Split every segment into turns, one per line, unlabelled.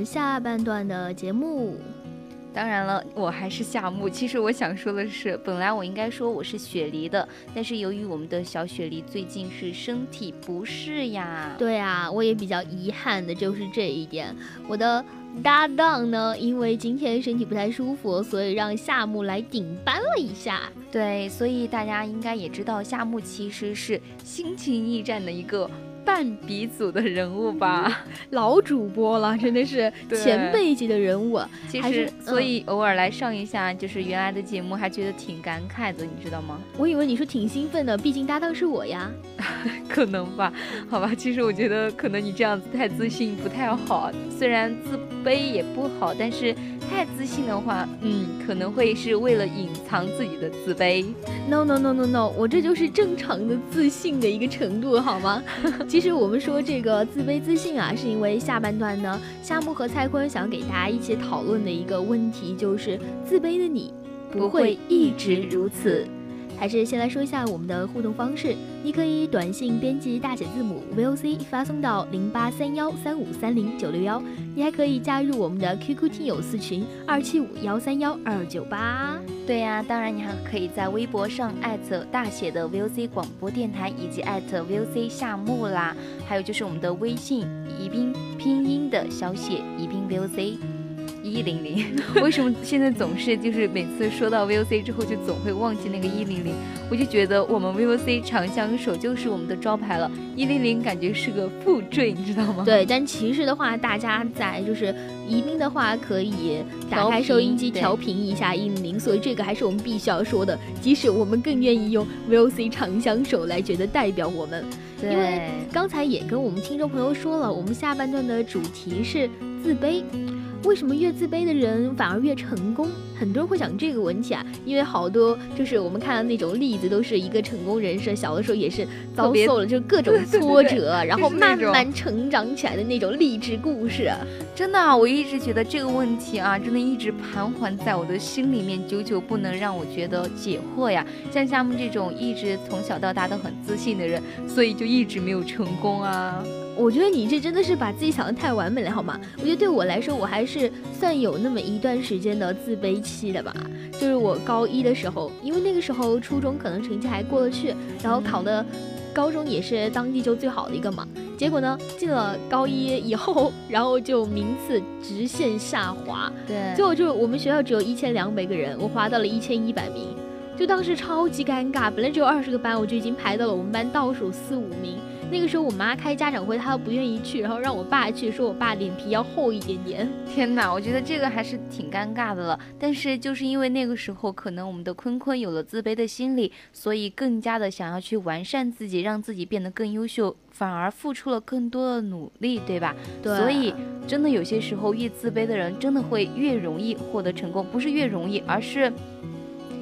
们下半段的节目，
当然了，我还是夏木。其实我想说的是，本来我应该说我是雪梨的，但是由于我们的小雪梨最近是身体不适呀。
对啊，我也比较遗憾的就是这一点。我的搭档呢，因为今天身体不太舒服，所以让夏木来顶班了一下。
对，所以大家应该也知道，夏木其实是心情驿站的一个。半鼻祖的人物吧，
老主播了，真的是前辈级的人物。
其实，所以偶尔来上一下就是原来的节目，还觉得挺感慨的，你知道吗？
我以为你说挺兴奋的，毕竟搭档是我呀。
可能吧，好吧。其实我觉得可能你这样子太自信不太好，虽然自卑也不好，但是。太自信的话，嗯，可能会是为了隐藏自己的自卑。
No no no no no，我这就是正常的自信的一个程度，好吗？其实我们说这个自卑自信啊，是因为下半段呢，夏木和蔡坤想给大家一起讨论的一个问题，就是自卑的你不会一直如此。还是先来说一下我们的互动方式，你可以短信编辑大写字母 VOC 发送到零八三幺三五三零九六幺，你还可以加入我们的 QQ 听友四群二七五幺三幺二九八。
对呀，当然你还可以在微博上艾特大写的 VOC 广播电台以及艾特 VOC 夏木啦，还有就是我们的微信宜宾拼音的小写宜宾 VOC。一零零，为什么现在总是就是每次说到 VOC 之后就总会忘记那个一零零？我就觉得我们 VOC 长相守就是我们的招牌了，一零零感觉是个负坠，你知道吗？
对，但其实的话，大家在就是宜宾的话可以打开收音机调频一下一零零，所以这个还是我们必须要说的。即使我们更愿意用 VOC 长相守来觉得代表我们，因为刚才也跟我们听众朋友说了，我们下半段的主题是自卑。为什么越自卑的人反而越成功？很多人会想这个问题啊，因为好多就是我们看到那种例子，都是一个成功人士，小的时候也是遭受了就各种挫折，然后慢慢成长起来的那种励志故事。
真的，我一直觉得这个问题啊，真的一直盘桓在我的心里面，久久不能让我觉得解惑呀。像夏木这种一直从小到大都很自信的人，所以就一直没有成功啊。
我觉得你这真的是把自己想的太完美了，好吗？我觉得对我来说，我还是算有那么一段时间的自卑期的吧。就是我高一的时候，因为那个时候初中可能成绩还过得去，然后考的高中也是当地就最好的一个嘛。结果呢，进了高一以后，然后就名次直线下滑。
对，
最后就我们学校只有一千两百个人，我滑到了一千一百名，就当时超级尴尬。本来只有二十个班，我就已经排到了我们班倒数四五名。那个时候我妈开家长会，她都不愿意去，然后让我爸去，说我爸脸皮要厚一点点。
天哪，我觉得这个还是挺尴尬的了。但是就是因为那个时候，可能我们的坤坤有了自卑的心理，所以更加的想要去完善自己，让自己变得更优秀，反而付出了更多的努力，对吧？
对。
所以真的有些时候，越自卑的人真的会越容易获得成功，不是越容易，而是。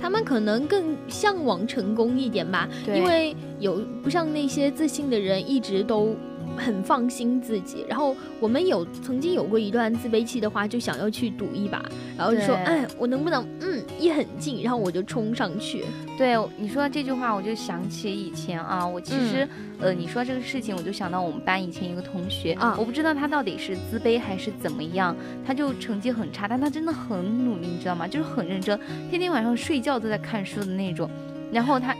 他们可能更向往成功一点吧，因为有不像那些自信的人一直都。很放心自己，然后我们有曾经有过一段自卑期的话，就想要去赌一把，然后就说，哎，我能不能，嗯，一很近，然后我就冲上去。
对你说这句话，我就想起以前啊，我其实，呃，你说这个事情，我就想到我们班以前一个同学啊，我不知道他到底是自卑还是怎么样，他就成绩很差，但他真的很努力，你知道吗？就是很认真，天天晚上睡觉都在看书的那种，然后他。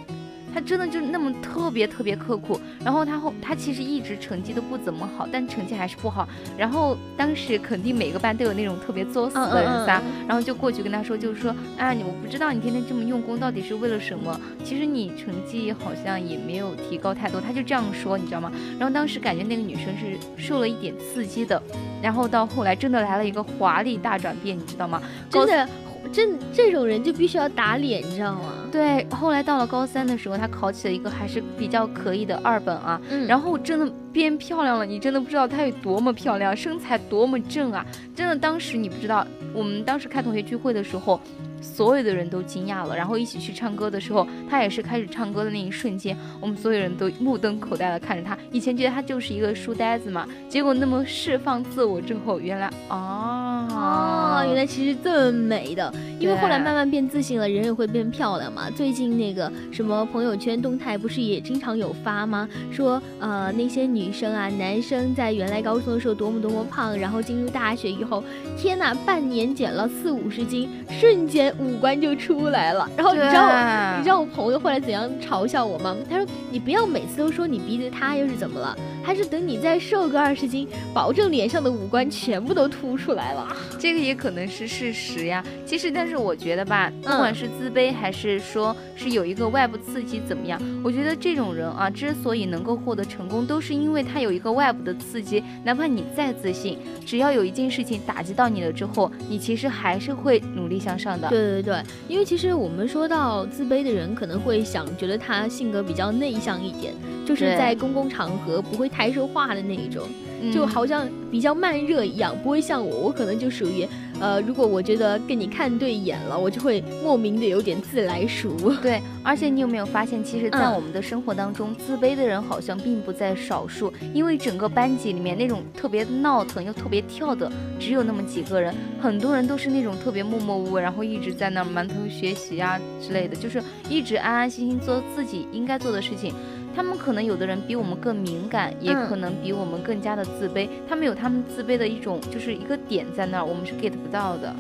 他真的就那么特别特别刻苦。然后他后他其实一直成绩都不怎么好，但成绩还是不好。然后当时肯定每个班都有那种特别作死的人噻，然后就过去跟他说，就是说，啊，你我不知道你天天这么用功到底是为了什么？其实你成绩好像也没有提高太多。他就这样说，你知道吗？然后当时感觉那个女生是受了一点刺激的。然后到后来真的来了一个华丽大转变，你知道吗？
真的。这这种人就必须要打脸，你知道吗？
对，后来到了高三的时候，他考起了一个还是比较可以的二本啊，嗯然后真的变漂亮了，你真的不知道她有多么漂亮，身材多么正啊！真的，当时你不知道，我们当时开同学聚会的时候。所有的人都惊讶了，然后一起去唱歌的时候，他也是开始唱歌的那一瞬间，我们所有人都目瞪口呆的看着他。以前觉得他就是一个书呆子嘛，结果那么释放自我之后，原来
哦，原来其实这么美的。因为后来慢慢变自信了，人也会变漂亮嘛。最近那个什么朋友圈动态不是也经常有发吗？说呃那些女生啊，男生在原来高中的时候多么多么胖，然后进入大学以后，天呐，半年减了四五十斤，瞬间。五官就出来了，然后你知道你知道我朋友后来怎样嘲笑我吗？他说你不要每次都说你鼻子塌又是怎么了，还是等你再瘦个二十斤，保证脸上的五官全部都凸出来了。
这个也可能是事实呀。其实，但是我觉得吧，不管是自卑还是说是有一个外部刺激怎么样，我觉得这种人啊，之所以能够获得成功，都是因为他有一个外部的刺激。哪怕你再自信，只要有一件事情打击到你了之后，你其实还是会努力向上的。
对对对，因为其实我们说到自卑的人，可能会想觉得他性格比较内向一点，就是在公共场合不会太说话的那一种，就好像比较慢热一样，不会像我，我可能就属于。呃，如果我觉得跟你看对眼了，我就会莫名的有点自来熟。
对，而且你有没有发现，其实，在我们的生活当中，自卑的人好像并不在少数。因为整个班级里面那种特别闹腾又特别跳的，只有那么几个人，很多人都是那种特别默默无闻，然后一直在那儿埋头学习啊之类的，就是一直安安心心做自己应该做的事情。他们可能有的人比我们更敏感，也可能比我们更加的自卑。他们有他们自卑的一种，就是一个点在那儿，我们是 get 不到的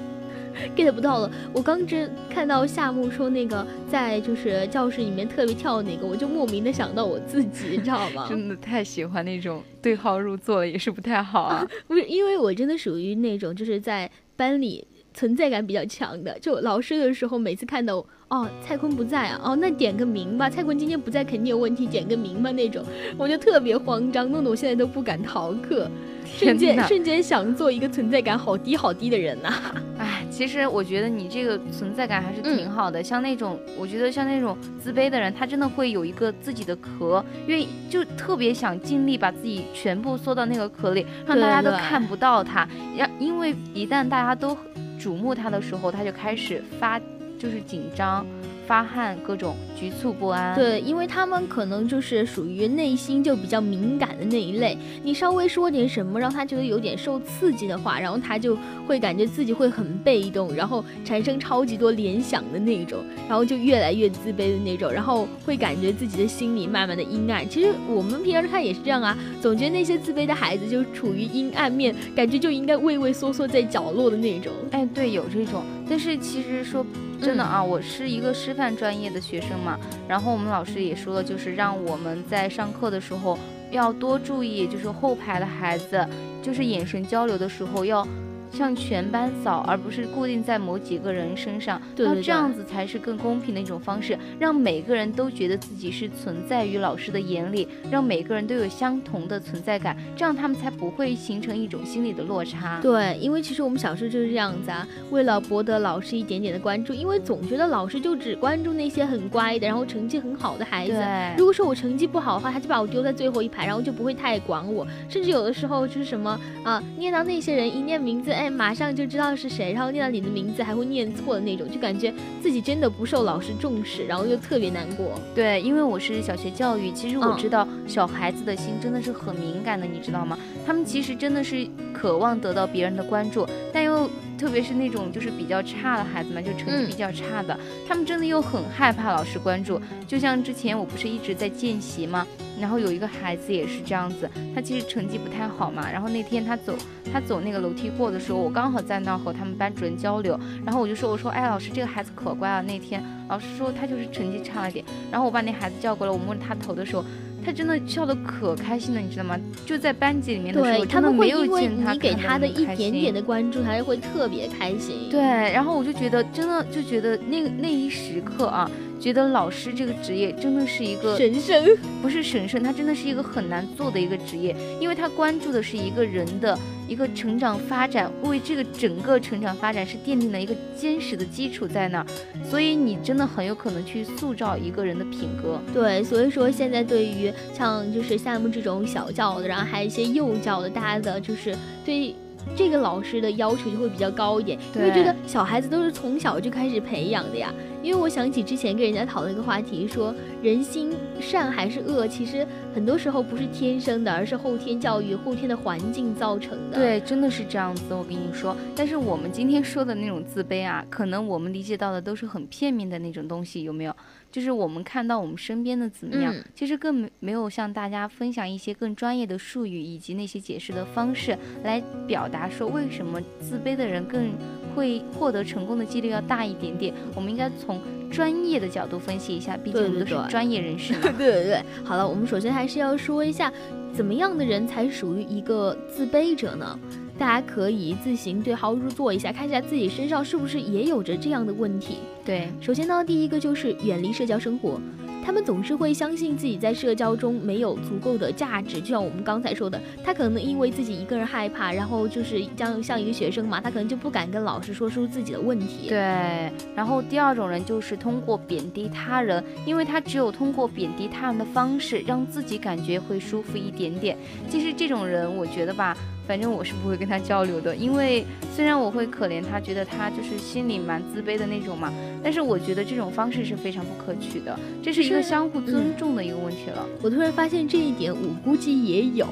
，get 不到了。我刚真看到夏木说那个在就是教室里面特别跳那个，我就莫名的想到我自己，你知道吗？
真的太喜欢那种对号入座了，也是不太好啊。
不是，因为我真的属于那种就是在班里存在感比较强的，就老师的时候每次看到。哦，蔡坤不在啊！哦，那点个名吧。蔡坤今天不在，肯定有问题，点个名吧那种，我就特别慌张，弄得我现在都不敢逃课，瞬间瞬间想做一个存在感好低好低的人呐。
哎，其实我觉得你这个存在感还是挺好的。像那种，我觉得像那种自卑的人，他真的会有一个自己的壳，因为就特别想尽力把自己全部缩到那个壳里，让大家都看不到他。要因为一旦大家都瞩目他的时候，他就开始发。就是紧张。发汗，各种局促不安。
对，因为他们可能就是属于内心就比较敏感的那一类。你稍微说点什么，让他觉得有点受刺激的话，然后他就会感觉自己会很被动，然后产生超级多联想的那种，然后就越来越自卑的那种，然后会感觉自己的心里慢慢的阴暗。其实我们平常看也是这样啊，总觉得那些自卑的孩子就处于阴暗面，感觉就应该畏畏缩缩在角落的那种。
哎，对，有这种。但是其实说真的啊，我是一个师。范专业的学生嘛，然后我们老师也说了，就是让我们在上课的时候要多注意，就是后排的孩子，就是眼神交流的时候要。向全班扫，而不是固定在某几个人身上，
那
这样子才是更公平的一种方式，让每个人都觉得自己是存在于老师的眼里，让每个人都有相同的存在感，这样他们才不会形成一种心理的落差。
对，因为其实我们小时候就是这样子啊，为了博得老师一点点的关注，因为总觉得老师就只关注那些很乖的，然后成绩很好的孩子。如果说我成绩不好的话，他就把我丢在最后一排，然后就不会太管我，甚至有的时候就是什么啊，念到那些人一念名字。哎，马上就知道是谁，然后念到你的名字还会念错的那种，就感觉自己真的不受老师重视，然后又特别难过。
对，因为我是小学教育，其实我知道小孩子的心真的是很敏感的，你知道吗？他们其实真的是渴望得到别人的关注，但又特别是那种就是比较差的孩子嘛，就成绩比较差的，他们真的又很害怕老师关注。就像之前我不是一直在见习吗？然后有一个孩子也是这样子，他其实成绩不太好嘛。然后那天他走他走那个楼梯过的时候，我刚好在那儿和他们班主任交流，然后我就说我说哎老师这个孩子可乖了。那天老师说他就是成绩差了点，然后我把那孩子叫过来，我摸着他头的时候。他真的笑的可开心了，你知道吗？就在班级里面的时候，
他们
没有
见
他
给他
的
一点点的关注，他就会特别开心。
对，然后我就觉得，真的就觉得那那一时刻啊。觉得老师这个职业真的是一个
神圣，
不是神圣，它真的是一个很难做的一个职业，因为他关注的是一个人的一个成长发展，为这个整个成长发展是奠定了一个坚实的基础在那儿，所以你真的很有可能去塑造一个人的品格。
对，所以说现在对于像就是夏目这种小教的，然后还有一些幼教的，大家的就是对。这个老师的要求就会比较高一点，因为觉得小孩子都是从小就开始培养的呀。因为我想起之前跟人家讨论一个话题，说人心善还是恶，其实很多时候不是天生的，而是后天教育、后天的环境造成的。
对，真的是这样子。我跟你说，但是我们今天说的那种自卑啊，可能我们理解到的都是很片面的那种东西，有没有？就是我们看到我们身边的怎么样，其实更没没有向大家分享一些更专业的术语以及那些解释的方式来表达说为什么自卑的人更会获得成功的几率要大一点点。我们应该从专业的角度分析一下，毕竟我们都是专业人士嘛。
对对对。好了，我们首先还是要说一下，怎么样的人才属于一个自卑者呢？大家可以自行对号入座一下，看一下自己身上是不是也有着这样的问题。
对，
首先呢，第一个就是远离社交生活。他们总是会相信自己在社交中没有足够的价值，就像我们刚才说的，他可能因为自己一个人害怕，然后就是像像一个学生嘛，他可能就不敢跟老师说出自己的问题。
对，然后第二种人就是通过贬低他人，因为他只有通过贬低他人的方式，让自己感觉会舒服一点点。其实这种人，我觉得吧。反正我是不会跟他交流的，因为虽然我会可怜他，觉得他就是心里蛮自卑的那种嘛，但是我觉得这种方式是非常不可取的，这是一个相互尊重的一个问题了。
我突然发现这一点，我估计也有。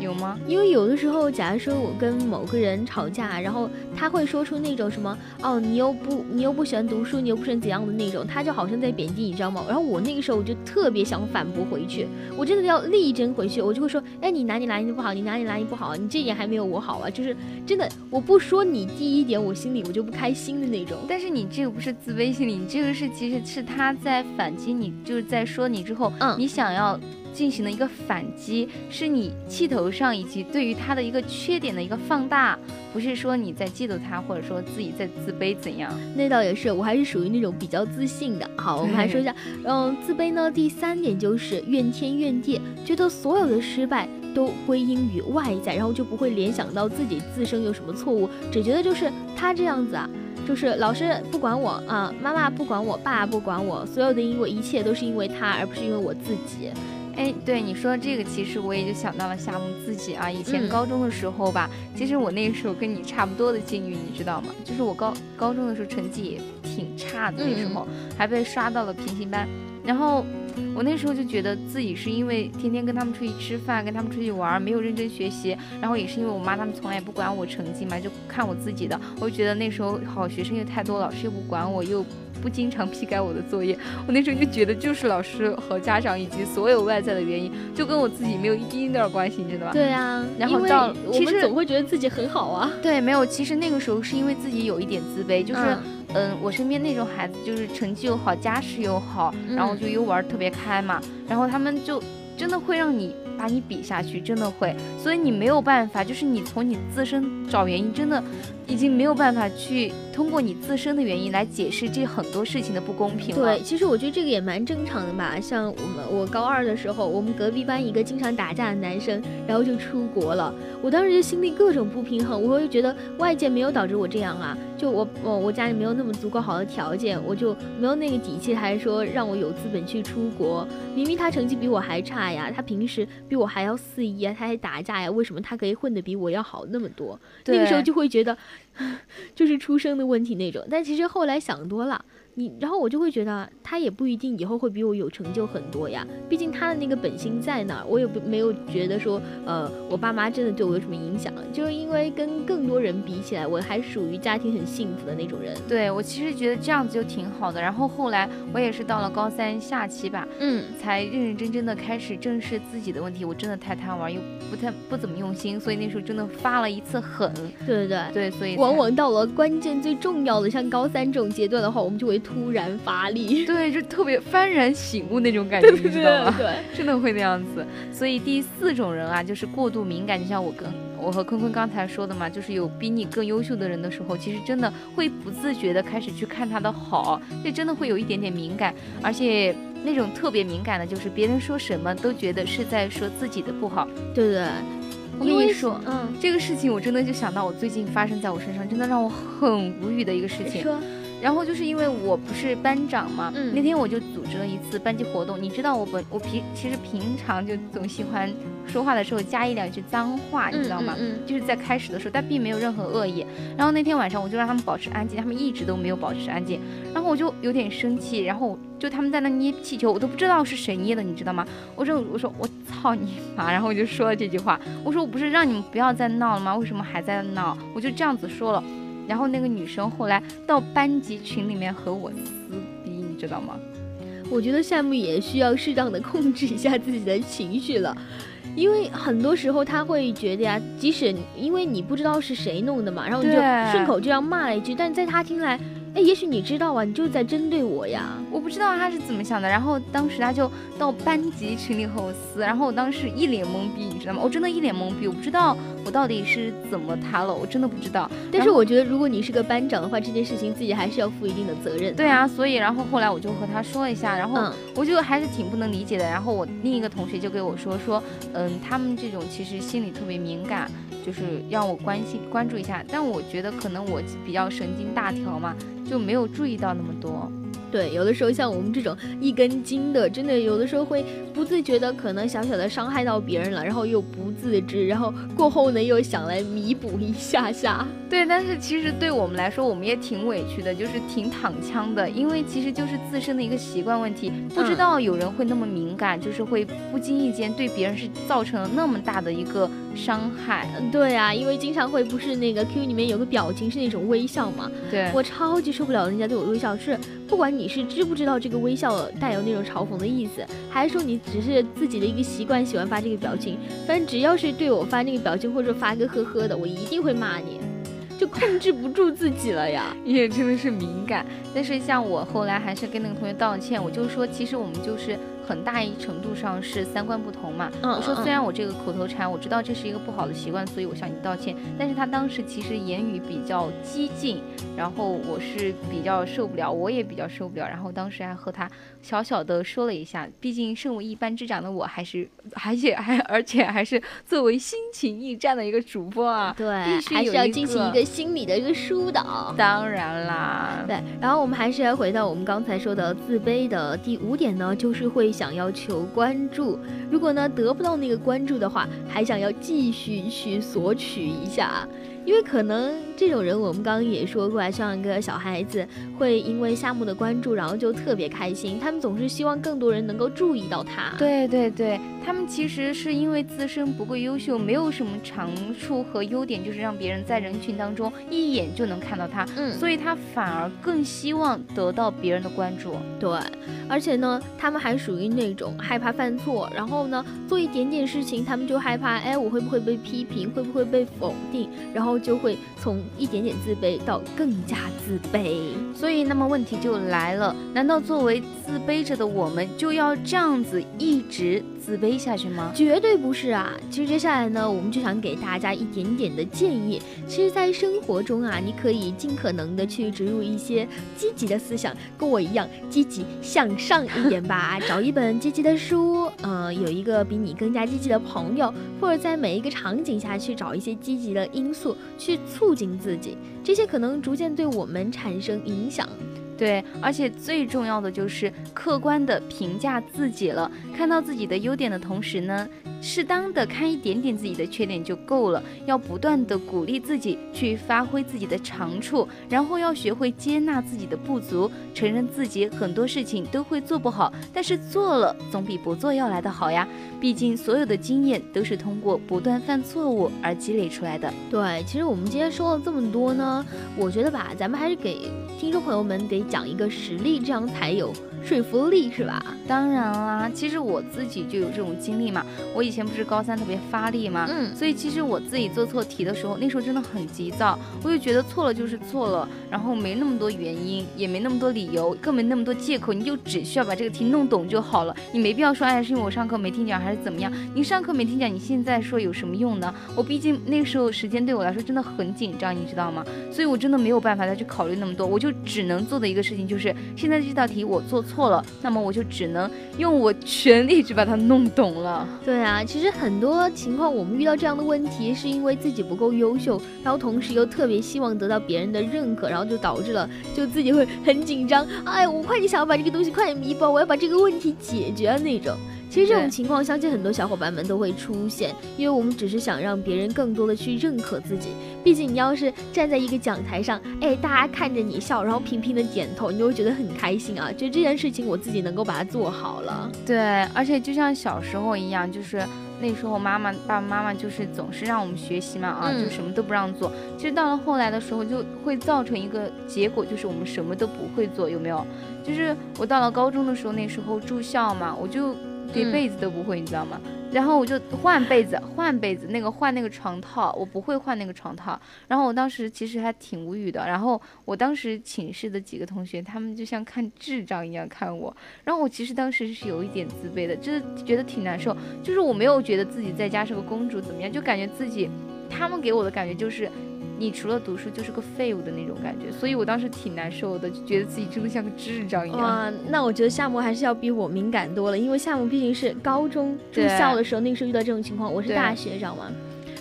有吗？
因为有的时候，假如说我跟某个人吵架，然后他会说出那种什么哦，你又不你又不喜欢读书，你又不是怎样的那种，他就好像在贬低你，知道吗？然后我那个时候我就特别想反驳回去，我真的要力争回去，我就会说，哎，你哪里哪里不好？你哪里哪里不好？你这点还没有我好啊！就是真的，我不说你第一点，我心里我就不开心的那种。
但是你这个不是自卑心理，你这个是其实是他在反击你，就是在说你之后，嗯，你想要。进行了一个反击，是你气头上以及对于他的一个缺点的一个放大，不是说你在嫉妒他，或者说自己在自卑怎样？
那倒也是，我还是属于那种比较自信的。好，我们来说一下，嗯，自卑呢，第三点就是怨天怨地，觉得所有的失败都归因于外在，然后就不会联想到自己自身有什么错误，只觉得就是他这样子啊，就是老师不管我啊，妈妈不管我，爸不管我，所有的因为一切都是因为他，而不是因为我自己。
哎，对你说这个，其实我也就想到了夏木自己啊。以前高中的时候吧，其实我那个时候跟你差不多的境遇，你知道吗？就是我高高中的时候成绩也挺差的，那时候还被刷到了平行班。然后我那时候就觉得自己是因为天天跟他们出去吃饭，跟他们出去玩，没有认真学习。然后也是因为我妈他们从来也不管我成绩嘛，就看我自己的。我就觉得那时候好学生又太多，老师又不管我，又。不经常批改我的作业，我那时候就觉得就是老师和家长以及所有外在的原因，就跟我自己没有一丁点儿关系，你知道吧？
对啊，
然后到
其实总会觉得自己很好啊。
对，没有，其实那个时候是因为自己有一点自卑，就是嗯，我身边那种孩子就是成绩又好，家世又好，然后就又玩特别开嘛，然后他们就真的会让你把你比下去，真的会，所以你没有办法，就是你从你自身找原因，真的。已经没有办法去通过你自身的原因来解释这很多事情的不公平
了。对，其实我觉得这个也蛮正常的吧。像我们我高二的时候，我们隔壁班一个经常打架的男生，然后就出国了。我当时就心里各种不平衡，我会觉得外界没有导致我这样啊，就我我我家里没有那么足够好的条件，我就没有那个底气，还说让我有资本去出国。明明他成绩比我还差呀，他平时比我还要肆意啊，他还打架呀，为什么他可以混得比我要好那么多？那个时候就会觉得。就是出生的问题那种，但其实后来想多了，你，然后我就会觉得他也不一定以后会比我有成就很多呀。毕竟他的那个本心在那儿，我也不没有觉得说，呃，我爸妈真的对我有什么影响。就是因为跟更多人比起来，我还属于家庭很幸福的那种人。
对我其实觉得这样子就挺好的。然后后来我也是到了高三下期吧，
嗯，
才认认真真的开始正视自己的问题。我真的太贪玩，又不太不怎么用心，所以那时候真的发了一次狠。
对对对
对，所以
往往到了关键最重要的，像高三这种阶段的话，我们就会突然发力。
对，就特别幡然醒悟那种感觉，你知道吗？
对，
真的会那样子。所以第四种人啊，就是过度敏感，就像我跟我和坤坤刚才说的嘛，就是有比你更优秀的人的时候，其实真的会不自觉的开始去看他的好，这真的会有一点点敏感，而且那种特别敏感的，就是别人说什么都觉得是在说自己的不好。
对对，
我跟你说，
嗯，
这个事情我真的就想到我最近发生在我身上，真的让我很无语的一个事情。
说。
然后就是因为我不是班长嘛，
嗯
那天我就组织了一次班级活动。你知道我本我平其实平常就总喜欢说话的时候加一两句脏话，你知道吗？
嗯嗯
就是在开始的时候，但并没有任何恶意。然后那天晚上我就让他们保持安静，他们一直都没有保持安静。然后我就有点生气，然后就他们在那捏气球，我都不知道是谁捏的，你知道吗？我说我说我操你妈！然后我就说了这句话，我说我不是让你们不要再闹了吗？为什么还在闹？我就这样子说了。然后那个女生后来到班级群里面和我撕逼，你知道吗？
我觉得夏木也需要适当的控制一下自己的情绪了，因为很多时候他会觉得呀，即使因为你不知道是谁弄的嘛，然后你就顺口这样骂了一句，但在他听来，哎，也许你知道啊，你就是在针对我呀。
我不知道他是怎么想的。然后当时他就到班级群里和我撕，然后我当时一脸懵逼，你知道吗？我真的一脸懵逼，我不知道我到底是怎么他了，我真的不知道。
但是我觉得，如果你是个班长的话，这件事情自己还是要负一定的责任。
对，啊，所以然后后来我就和他说了一下，然后
嗯
我就还是挺不能理解的。然后我另一个同学就给我说说，嗯，他们这种其实心里特别敏感，就是让我关心关注一下。但我觉得可能我比较神经大条嘛，就没有注意到那么多。
对，有的时候像我们这种一根筋的，真的有的时候会不自觉的可能小小的伤害到别人了，然后又不自知，然后过后呢又想来弥补一下下。
对，但是其实对我们来说，我们也挺委屈的，就是挺躺枪的，因为其实就是自身的一个习惯问题，不知道有人会那么敏感，就是会不经意间对别人是造成了那么大的一个伤害。
嗯，对啊，因为经常会不是那个 Q 里面有个表情是那种微笑嘛，
对，
我超级受不了人家对我微笑，是不管你是知不知道这个微笑带有那种嘲讽的意思，还是说你只是自己的一个习惯喜欢发这个表情，反正只要是对我发那个表情或者发个呵呵的，我一定会骂你，就控制不住自己了呀。
也真的是敏感。但是像我后来还是跟那个同学道歉，我就说其实我们就是很大一程度上是三观不同嘛。
嗯
我说
嗯
虽然我这个口头禅我知道这是一个不好的习惯，所以我向你道歉，但是他当时其实言语比较激进，然后我是比较受不了，我也比较受不了，然后当时还和他小小的说了一下，毕竟身为一班之长的我，还是而且还而且还是作为心情驿站的一个主播啊，
对，还是要进行一个心理的一个疏导。
当然啦，
对，然后我们还是要回到我们刚才说的自卑的第五点呢，就是会想要求关注。如果呢得不到那个关注的话，还想要继续去索取一下，因为可能这种人我们刚刚也说过啊，像一个小孩子会因为夏目的关注，然后就特别开心，他们总是希望更多人能够注意到他。
对对对，他们其实是因为自身不够优秀，没有什么长处和优点，就是让别人在人群当中一眼就能看到他，
嗯，
所以他反而更希望得到别人的关注。
对，而且呢，他们还属于那种害怕犯错，然后呢，做一点点事情，他们就害怕，哎，我会不会被批评，会不会被否定，然后就会从一点点自卑到更加自卑。
所以，那么问题就来了：难道作为自卑着的我们，就要这样子一直自卑下去吗？
绝对不是啊！其实接下来呢，我们就想给大家一点点的建议。其实，在生活中啊，你可以尽可能的去植入一些积极的思想，跟我一样积极向上一点吧。找一本积极的书，嗯、有一个比你更加积极的朋友，或者在每一个场景下去找一些积极的因素去促进自己，这些可能逐渐对我们产生影响。
对，而且最重要的就是客观的评价自己了，看到自己的优点的同时呢，适当的看一点点自己的缺点就够了，要不断的鼓励自己去发挥自己的长处，然后要学会接纳自己的不足，承认自己很多事情都会做不好，但是做了总比不做要来的好呀。毕竟所有的经验都是通过不断犯错误而积累出来的。
对，其实我们今天说了这么多呢，我觉得吧，咱们还是给听众朋友们得讲一个实例，这样才有。说服力是吧？
当然啦，其实我自己就有这种经历嘛。我以前不是高三特别发力嘛，嗯，所以其实我自己做错题的时候，那时候真的很急躁，我就觉得错了就是错了，然后没那么多原因，也没那么多理由，更没那么多借口，你就只需要把这个题弄懂就好了。你没必要说，哎，是因为我上课没听讲还是怎么样？你上课没听讲，你现在说有什么用呢？我毕竟那时候时间对我来说真的很紧张，你知道吗？所以我真的没有办法再去考虑那么多，我就只能做的一个事情就是，现在这道题我做错了。那么我就只能用我全力去把它弄懂了。
对啊，其实很多情况我们遇到这样的问题，是因为自己不够优秀，然后同时又特别希望得到别人的认可，然后就导致了就自己会很紧张。哎，我快点想要把这个东西快点弥补，我要把这个问题解决那种。其实这种情况，相信很多小伙伴们都会出现，因为我们只是想让别人更多的去认可自己。毕竟你要是站在一个讲台上，哎，大家看着你笑，然后频频的点头，你就会觉得很开心啊，觉得这件事情我自己能够把它做好了。
对，而且就像小时候一样，就是那时候妈妈、爸爸妈妈就是总是让我们学习嘛，啊，就什么都不让做。其实到了后来的时候，就会造成一个结果，就是我们什么都不会做，有没有？就是我到了高中的时候，那时候住校嘛，我就。叠被子都不会，你知道吗？然后我就换被子，换被子，那个换那个床套，我不会换那个床套。然后我当时其实还挺无语的。然后我当时寝室的几个同学，他们就像看智障一样看我。然后我其实当时是有一点自卑的，就是觉得挺难受。就是我没有觉得自己在家是个公主怎么样，就感觉自己，他们给我的感觉就是。你除了读书就是个废物的那种感觉，所以我当时挺难受的，就觉得自己真的像个智障一样。
哇，那我觉得夏沫还是要比我敏感多了，因为夏沫毕竟是高中住校的时候，那个时候遇到这种情况，我是大学，知道吗？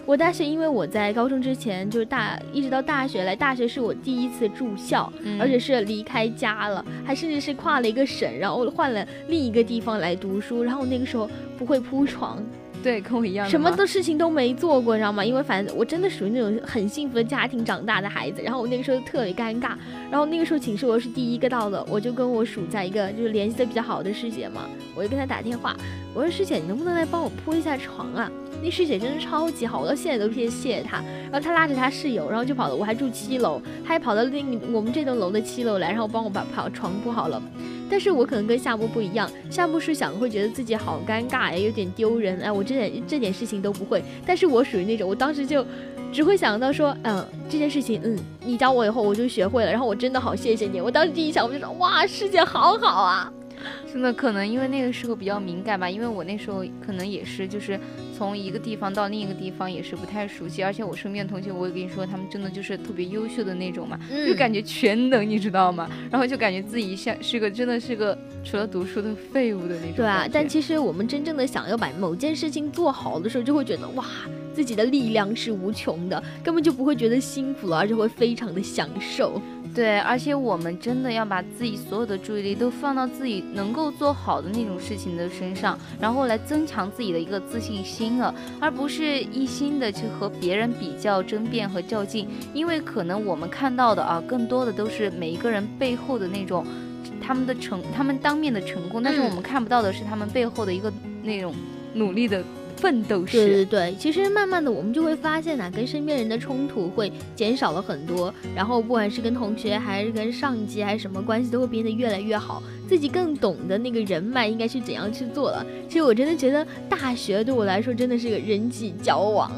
我大学因为我在高中之前就是大，一直到大学来，大学是我第一次住校，而且是离开家了，还甚至是跨了一个省，然后换了另一个地方来读书，然后那个时候不会铺床。
对，跟我一样，
什么的事情都没做过，你知道吗？因为反正我真的属于那种很幸福的家庭长大的孩子。然后我那个时候特别尴尬，然后那个时候寝室我是第一个到的，我就跟我属在一个就是联系的比较好的师姐嘛，我就跟她打电话，我说师姐，你能不能来帮我铺一下床啊？那师姐真的超级好，我到现在都特别谢谢她。然后她拉着她室友，然后就跑了，我还住七楼，她还跑到另我们这栋楼的七楼来，然后帮我把把床铺好了。但是我可能跟夏目不一样，夏目是想会觉得自己好尴尬呀，有点丢人，哎，我这点这点事情都不会。但是我属于那种，我当时就只会想到说，嗯，这件事情，嗯，你教我以后我就学会了，然后我真的好谢谢你。我当时第一想我就说，哇，世界好好啊。
真的可能因为那个时候比较敏感吧，因为我那时候可能也是就是从一个地方到另一个地方也是不太熟悉，而且我身边的同学我也跟你说，他们真的就是特别优秀的那种嘛，就感觉全能，你知道吗？然后就感觉自己像是个真的是个除了读书的废物的那种。
对啊，但其实我们真正的想要把某件事情做好的时候，就会觉得哇，自己的力量是无穷的，根本就不会觉得辛苦了，而且会非常的享受。
对，而且我们真的要把自己所有的注意力都放到自己能够做好的那种事情的身上，然后来增强自己的一个自信心了，而不是一心的去和别人比较、争辩和较劲。因为可能我们看到的啊，更多的都是每一个人背后的那种他们的成、他们当面的成功，但是我们看不到的是他们背后的一个那种努力的。奋斗史，
对对对，其实慢慢的我们就会发现呐，跟身边人的冲突会减少了很多，然后不管是跟同学还是跟上级还是什么关系，都会变得越来越好，自己更懂得那个人脉应该是怎样去做了。其实我真的觉得大学对我来说真的是个人际交往，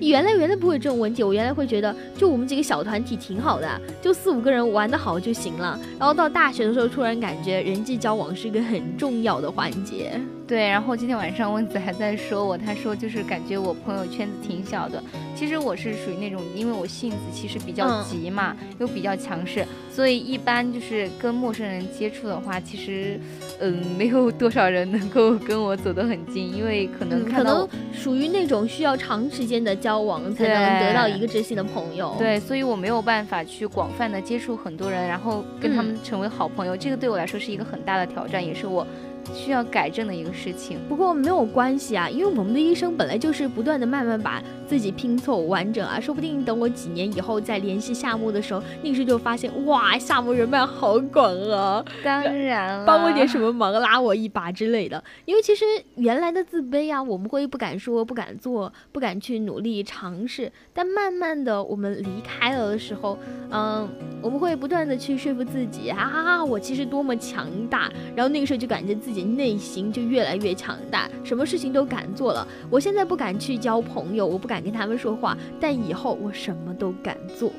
原来原来不会这种问题，我原来会觉得就我们几个小团体挺好的，就四五个人玩得好就行了。然后到大学的时候，突然感觉人际交往是一个很重要的环节。
对，然后今天晚上温子还在说我，他说就是感觉我朋友圈子挺小的。其实我是属于那种，因为我性子其实比较急嘛，又比较强势，所以一般就是跟陌生人接触的话，其实，嗯，没有多少人能够跟我走得很近，因为可能
可能属于那种需要长时间的交往才能得到一个知心的朋友。
对，所以我没有办法去广泛的接触很多人，然后跟他们成为好朋友，这个对我来说是一个很大的挑战，也是我。需要改正的一个事情，
不过没有关系啊，因为我们的一生本来就是不断的慢慢把自己拼凑完整啊，说不定等我几年以后再联系夏木的时候，那时就发现哇，夏木人脉好广啊，
当然，
帮我点什么忙，拉我一把之类的。因为其实原来的自卑啊，我们会不敢说、不敢做、不敢去努力尝试，但慢慢的我们离开了的时候，嗯，我们会不断的去说服自己啊，我其实多么强大，然后那个时候就感觉自己。自己内心就越来越强大，什么事情都敢做了。我现在不敢去交朋友，我不敢跟他们说话，但以后我什么都敢做。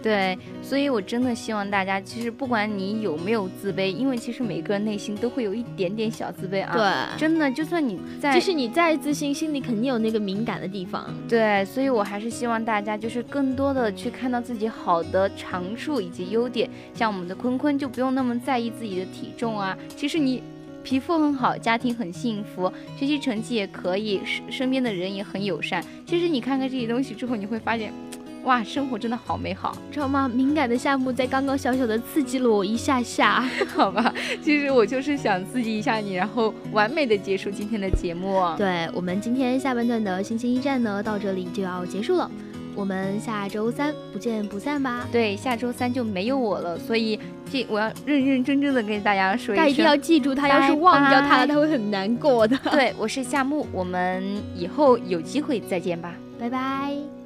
对，所以我真的希望大家，其实不管你有没有自卑，因为其实每个人内心都会有一点点小自卑啊。
对，
真的，就算你在，
就是你再自信，心里肯定有那个敏感的地方。
对，所以我还是希望大家就是更多的去看到自己好的长处以及优点。像我们的坤坤就不用那么在意自己的体重啊，其实你。皮肤很好，家庭很幸福，学习成绩也可以，身身边的人也很友善。其实你看看这些东西之后，你会发现，哇，生活真的好美好，
知道吗？敏感的夏木在刚刚小小的刺激了我一下下，
好吧。其实我就是想刺激一下你，然后完美的结束今天的节目。
对我们今天下半段的星星驿站呢，到这里就要结束了。我们下周三不见不散吧？
对，下周三就没有我了，所以这我要认认真真的跟大家说一声，
一定要记住他，要是忘掉他了，他会很难过的。
对，我是夏木，我们以后有机会再见吧，
拜拜。